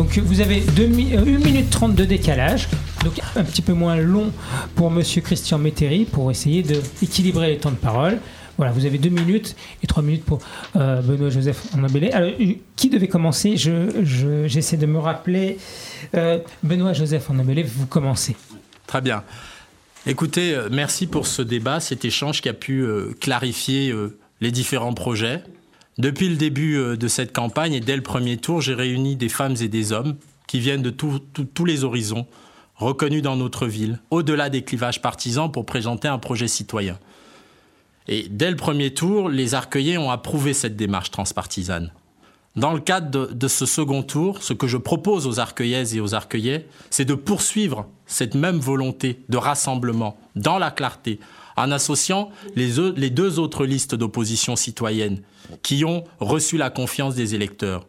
Donc vous avez 1 minute 30 de décalage, donc un petit peu moins long pour Monsieur Christian Métairie pour essayer d'équilibrer les temps de parole. Voilà, vous avez deux minutes et trois minutes pour euh, Benoît Joseph Annabellé. Alors, qui devait commencer? J'essaie de me rappeler. Euh, Benoît Joseph Annabellé, vous commencez. Très bien. Écoutez, euh, merci pour ce débat, cet échange qui a pu clarifier les différents projets. Depuis le début de cette campagne et dès le premier tour, j'ai réuni des femmes et des hommes qui viennent de tous les horizons, reconnus dans notre ville, au-delà des clivages partisans, pour présenter un projet citoyen. Et dès le premier tour, les Arcueillais ont approuvé cette démarche transpartisane. Dans le cadre de, ce second tour, ce que je propose aux Arcueillaises et aux Arcueillais, c'est de poursuivre cette même volonté de rassemblement dans la clarté, en associant les, deux autres listes d'opposition citoyenne qui ont reçu la confiance des électeurs.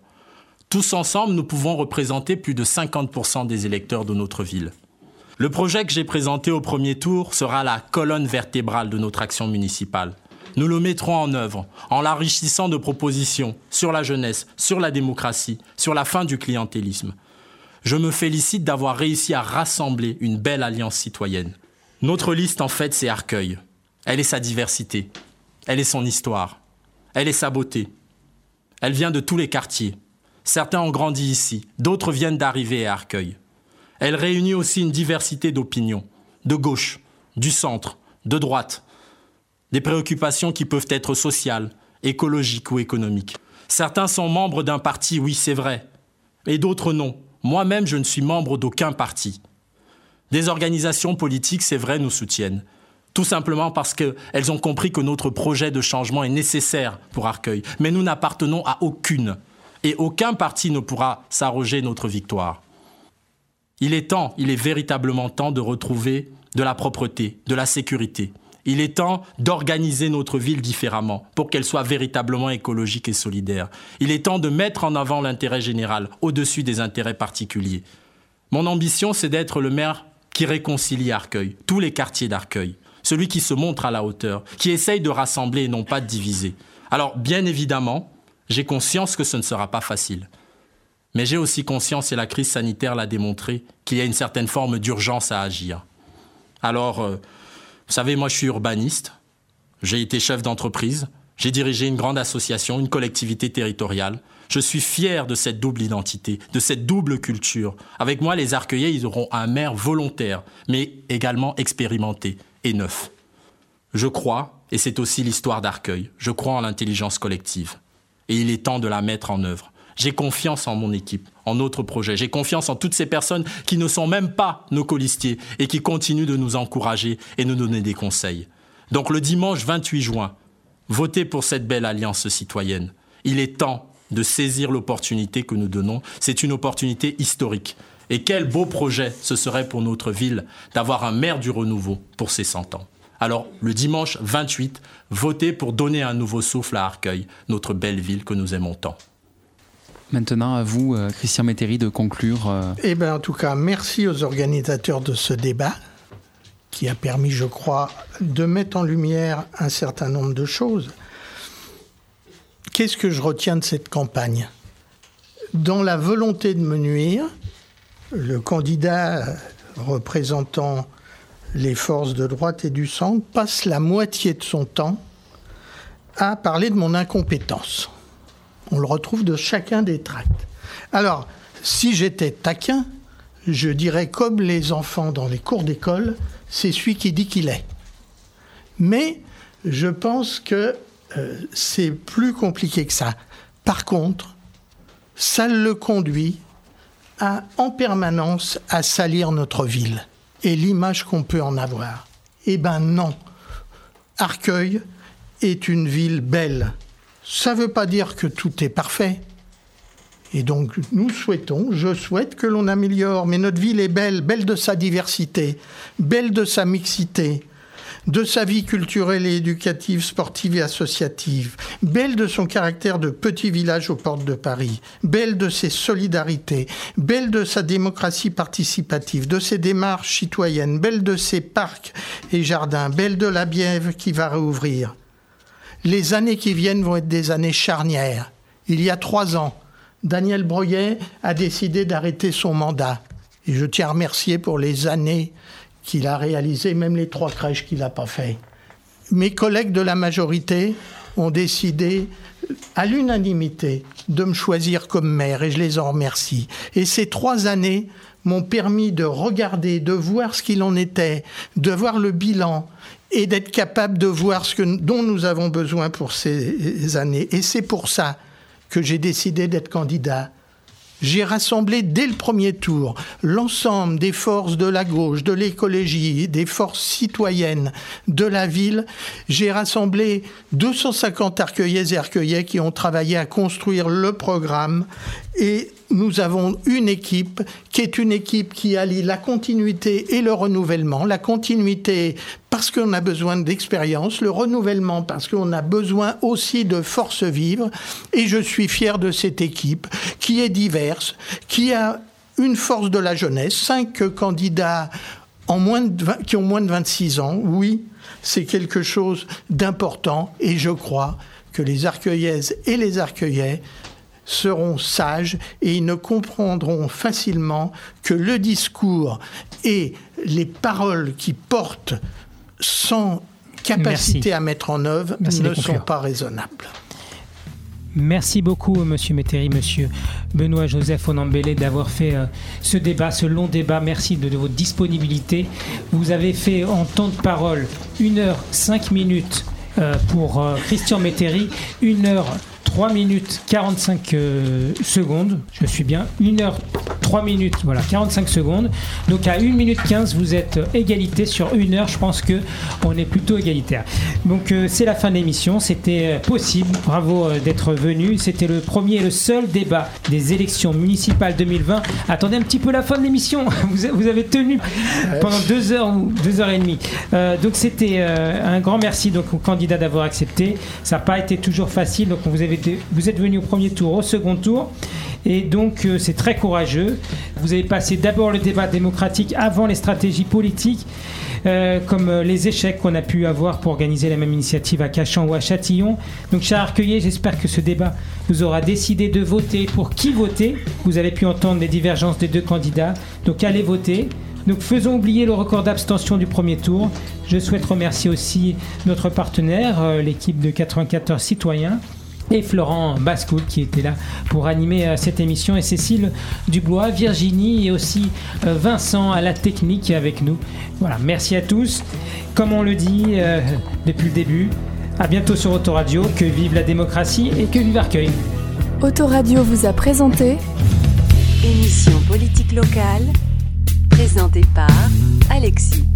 Tous ensemble, nous pouvons représenter plus de 50% des électeurs de notre ville. Le projet que j'ai présenté au premier tour sera la colonne vertébrale de notre action municipale. Nous le mettrons en œuvre en l'enrichissant de propositions sur la jeunesse, sur la démocratie, sur la fin du clientélisme. Je me félicite d'avoir réussi à rassembler une belle alliance citoyenne. Notre liste, en fait, c'est Arcueil. Elle est sa diversité. Elle est son histoire. Elle est sa beauté. Elle vient de tous les quartiers. Certains ont grandi ici, d'autres viennent d'arriver à Arcueil. Elle réunit aussi une diversité d'opinions, de gauche, du centre, de droite, des préoccupations qui peuvent être sociales, écologiques ou économiques. Certains sont membres d'un parti, oui c'est vrai, et d'autres non. Moi-même, je ne suis membre d'aucun parti. Des organisations politiques, c'est vrai, nous soutiennent. Tout simplement parce qu'elles ont compris que notre projet de changement est nécessaire pour Arcueil. Mais nous n'appartenons à aucune. Et aucun parti ne pourra s'arroger notre victoire. Il est temps, il est véritablement temps de retrouver de la propreté, de la sécurité. Il est temps d'organiser notre ville différemment pour qu'elle soit véritablement écologique et solidaire. Il est temps de mettre en avant l'intérêt général au-dessus des intérêts particuliers. Mon ambition, c'est d'être le maire qui réconcilie Arcueil, tous les quartiers d'Arcueil, celui qui se montre à la hauteur, qui essaye de rassembler et non pas de diviser. Alors, bien évidemment, j'ai conscience que ce ne sera pas facile. Mais j'ai aussi conscience, et la crise sanitaire l'a démontré, qu'il y a une certaine forme d'urgence à agir. Alors, euh, vous savez, moi je suis urbaniste, j'ai été chef d'entreprise, j'ai dirigé une grande association, une collectivité territoriale. Je suis fier de cette double identité, de cette double culture. Avec moi, les Arcueillais, ils auront un maire volontaire, mais également expérimenté et neuf. Je crois, et c'est aussi l'histoire d'Arcueil, je crois en l'intelligence collective. Et il est temps de la mettre en œuvre. J'ai confiance en mon équipe, en notre projet. J'ai confiance en toutes ces personnes qui ne sont même pas nos colistiers et qui continuent de nous encourager et nous donner des conseils. Donc le dimanche 28 juin, votez pour cette belle alliance citoyenne. Il est temps de saisir l'opportunité que nous donnons. C'est une opportunité historique. Et quel beau projet ce serait pour notre ville d'avoir un maire du renouveau pour ses 100 ans. Alors, le dimanche 28, votez pour donner un nouveau souffle à Arcueil, notre belle ville que nous aimons tant. Maintenant, à vous, euh, Christian Métairie, de conclure. Euh. Eh bien, en tout cas, merci aux organisateurs de ce débat qui a permis, je crois, de mettre en lumière un certain nombre de choses. Qu'est-ce que je retiens de cette campagne? Dans la volonté de me nuire, le candidat représentant les forces de droite et du centre passe la moitié de son temps à parler de mon incompétence. On le retrouve de chacun des tracts. Alors, si j'étais taquin, je dirais comme les enfants dans les cours d'école, c'est celui qui dit qu'il est. Mais je pense que euh, c'est plus compliqué que ça. Par contre, ça le conduit à, en permanence à salir notre ville et l'image qu'on peut en avoir. Eh ben non. Arcueil est une ville belle, ça ne veut pas dire que tout est parfait. Et donc, nous souhaitons, je souhaite que l'on améliore, mais notre ville est belle, belle de sa diversité, belle de sa mixité, de sa vie culturelle et éducative, sportive et associative, belle de son caractère de petit village aux portes de Paris, belle de ses solidarités, belle de sa démocratie participative, de ses démarches citoyennes, belle de ses parcs et jardins, belle de la Bièvre qui va rouvrir, les années qui viennent vont être des années charnières. Il y a trois ans, Daniel Breuillet a décidé d'arrêter son mandat. Et je tiens à remercier pour les années qu'il a réalisées, même les trois crèches qu'il n'a pas fait. Mes collègues de la majorité ont décidé à l'unanimité de me choisir comme maire et je les en remercie. Et ces trois années m'ont permis de regarder, de voir ce qu'il en était, de voir le bilan et d'être capable de voir ce dont nous avons besoin pour ces années. Et c'est pour ça que j'ai décidé d'être candidat j'ai rassemblé dès le premier tour l'ensemble des forces de la gauche, de l'écologie, des forces citoyennes de la ville. J'ai rassemblé 250 arcueillais et arcueillais qui ont travaillé à construire le programme et nous avons une équipe qui est une équipe qui allie la continuité et le renouvellement. La continuité parce qu'on a besoin d'expérience, le renouvellement parce qu'on a besoin aussi de force vive. Et je suis fier de cette équipe qui est diverse, qui a une force de la jeunesse, cinq candidats qui ont moins de 26 ans. Oui, c'est quelque chose d'important et je crois que les arcueillaises et les arcueillais seront sages et ils ne comprendront facilement que le discours et les paroles qui portent sans capacité à mettre en œuvre ne sont pas raisonnables. Merci beaucoup, Monsieur Métairie, Monsieur Benoît Joseph Onambélé, d'avoir fait euh, ce débat, ce long débat. Merci de, votre disponibilité. Vous avez fait en temps de parole 1 heure 5 minutes euh, pour euh, Christian Métairie, 1 heure 3 minutes 45 euh, secondes. Je suis bien. 1 heure 3 minutes, voilà, 45 secondes. Donc à 1 minute 15, vous êtes égalité sur 1 heure. Je pense que on est plutôt égalitaire. Donc euh, c'est la fin de l'émission. C'était euh, possible. Bravo d'être venu. C'était le premier et le seul débat des élections municipales 2020. Attendez un petit peu la fin de l'émission. Vous, avez tenu pendant 2 heures ou 2 heures et demie. donc c'était un grand merci donc aux candidats d'avoir accepté. Ça n'a pas été toujours facile. Donc on vous avait vous êtes venu au premier tour, au second tour. Et donc, euh, c'est très courageux. Vous avez passé d'abord le débat démocratique avant les stratégies politiques, euh, comme euh, les échecs qu'on a pu avoir pour organiser la même initiative à Cachan ou à Châtillon. Donc, cher Arcueillet, j'espère que ce débat vous aura décidé de voter pour qui voter? Vous avez pu entendre les divergences des deux candidats. Donc, allez voter. Donc faisons oublier le record d'abstention du premier tour. Je souhaite remercier aussi notre partenaire, l'équipe de 94 citoyens et Florent Bascoul qui était là pour animer euh, cette émission et Cécile Dubois, Virginie et aussi euh, Vincent à la technique avec nous. Voilà, merci à tous. Comme on le dit euh, depuis le début, à bientôt sur Autoradio, que vive la démocratie et que vive Arcueil. Autoradio vous a présenté émission politique locale présentée par Alexis.